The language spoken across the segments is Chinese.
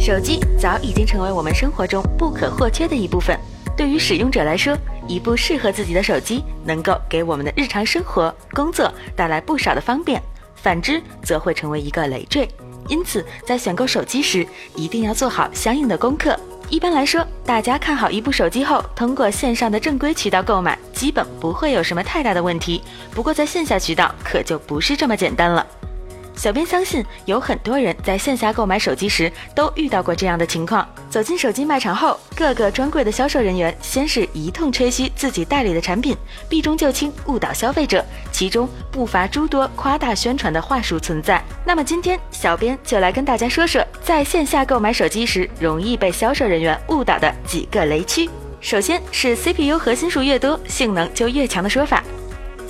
手机早已经成为我们生活中不可或缺的一部分。对于使用者来说，一部适合自己的手机能够给我们的日常生活、工作带来不少的方便；反之，则会成为一个累赘。因此，在选购手机时，一定要做好相应的功课。一般来说，大家看好一部手机后，通过线上的正规渠道购买，基本不会有什么太大的问题。不过，在线下渠道可就不是这么简单了。小编相信，有很多人在线下购买手机时都遇到过这样的情况：走进手机卖场后，各个专柜的销售人员先是一通吹嘘自己代理的产品，避重就轻，误导消费者，其中不乏诸多夸大宣传的话术存在。那么今天，小编就来跟大家说说，在线下购买手机时容易被销售人员误导的几个雷区。首先是 CPU 核心数越多，性能就越强的说法。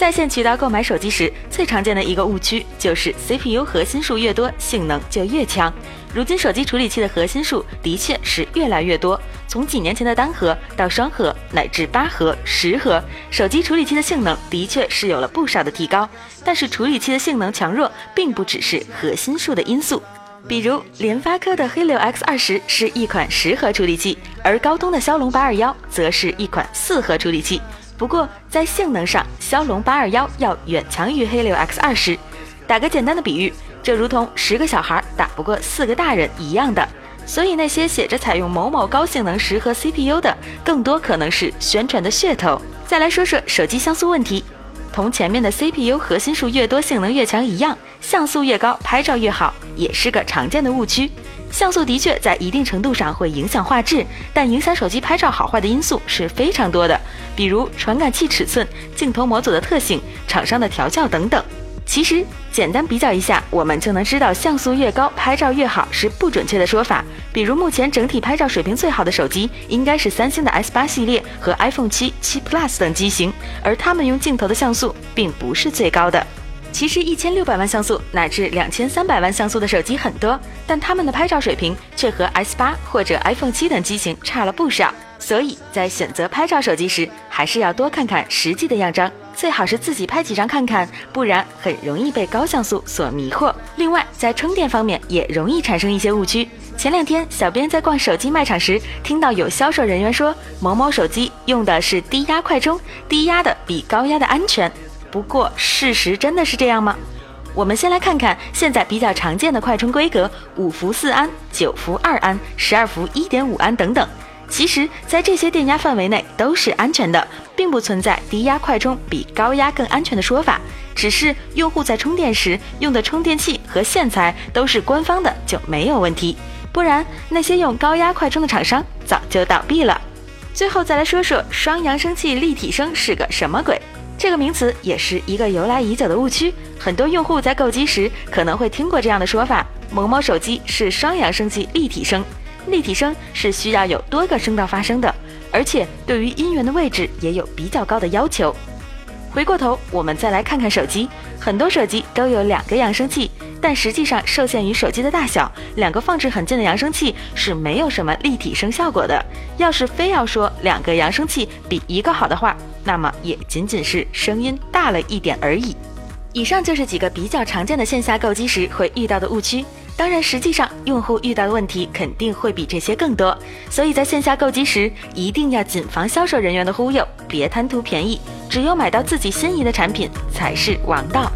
在线渠道购买手机时，最常见的一个误区就是 CPU 核心数越多，性能就越强。如今手机处理器的核心数的确是越来越多，从几年前的单核到双核，乃至八核、十核，手机处理器的性能的确是有了不少的提高。但是处理器的性能强弱，并不只是核心数的因素。比如联发科的黑六 X 二十是一款十核处理器，而高通的骁龙八二幺则是一款四核处理器。不过，在性能上，骁龙八二幺要远强于黑六 X 二十。打个简单的比喻，这如同十个小孩打不过四个大人一样的。所以，那些写着采用某某高性能十核 CPU 的，更多可能是宣传的噱头。再来说说手机像素问题，同前面的 CPU 核心数越多，性能越强一样，像素越高，拍照越好，也是个常见的误区。像素的确在一定程度上会影响画质，但影响手机拍照好坏的因素是非常多的，比如传感器尺寸、镜头模组的特性、厂商的调教等等。其实简单比较一下，我们就能知道像素越高拍照越好是不准确的说法。比如目前整体拍照水平最好的手机应该是三星的 S 八系列和 iPhone 七、七 Plus 等机型，而他们用镜头的像素并不是最高的。其实一千六百万像素乃至两千三百万像素的手机很多，但它们的拍照水平却和 S 八或者 iPhone 七等机型差了不少。所以在选择拍照手机时，还是要多看看实际的样张，最好是自己拍几张看看，不然很容易被高像素所迷惑。另外，在充电方面也容易产生一些误区。前两天，小编在逛手机卖场时，听到有销售人员说某某手机用的是低压快充，低压的比高压的安全。不过，事实真的是这样吗？我们先来看看现在比较常见的快充规格：五伏四安、九伏二安、十二伏一点五安等等。其实，在这些电压范围内都是安全的，并不存在低压快充比高压更安全的说法。只是用户在充电时用的充电器和线材都是官方的就没有问题，不然那些用高压快充的厂商早就倒闭了。最后再来说说双扬声器立体声是个什么鬼？这个名词也是一个由来已久的误区，很多用户在购机时可能会听过这样的说法：某某手机是双扬声器立体声。立体声是需要有多个声道发声的，而且对于音源的位置也有比较高的要求。回过头，我们再来看看手机，很多手机都有两个扬声器，但实际上受限于手机的大小，两个放置很近的扬声器是没有什么立体声效果的。要是非要说两个扬声器比一个好的话，那么也仅仅是声音大了一点而已。以上就是几个比较常见的线下购机时会遇到的误区。当然，实际上用户遇到的问题肯定会比这些更多。所以在线下购机时，一定要谨防销售人员的忽悠，别贪图便宜。只有买到自己心仪的产品才是王道。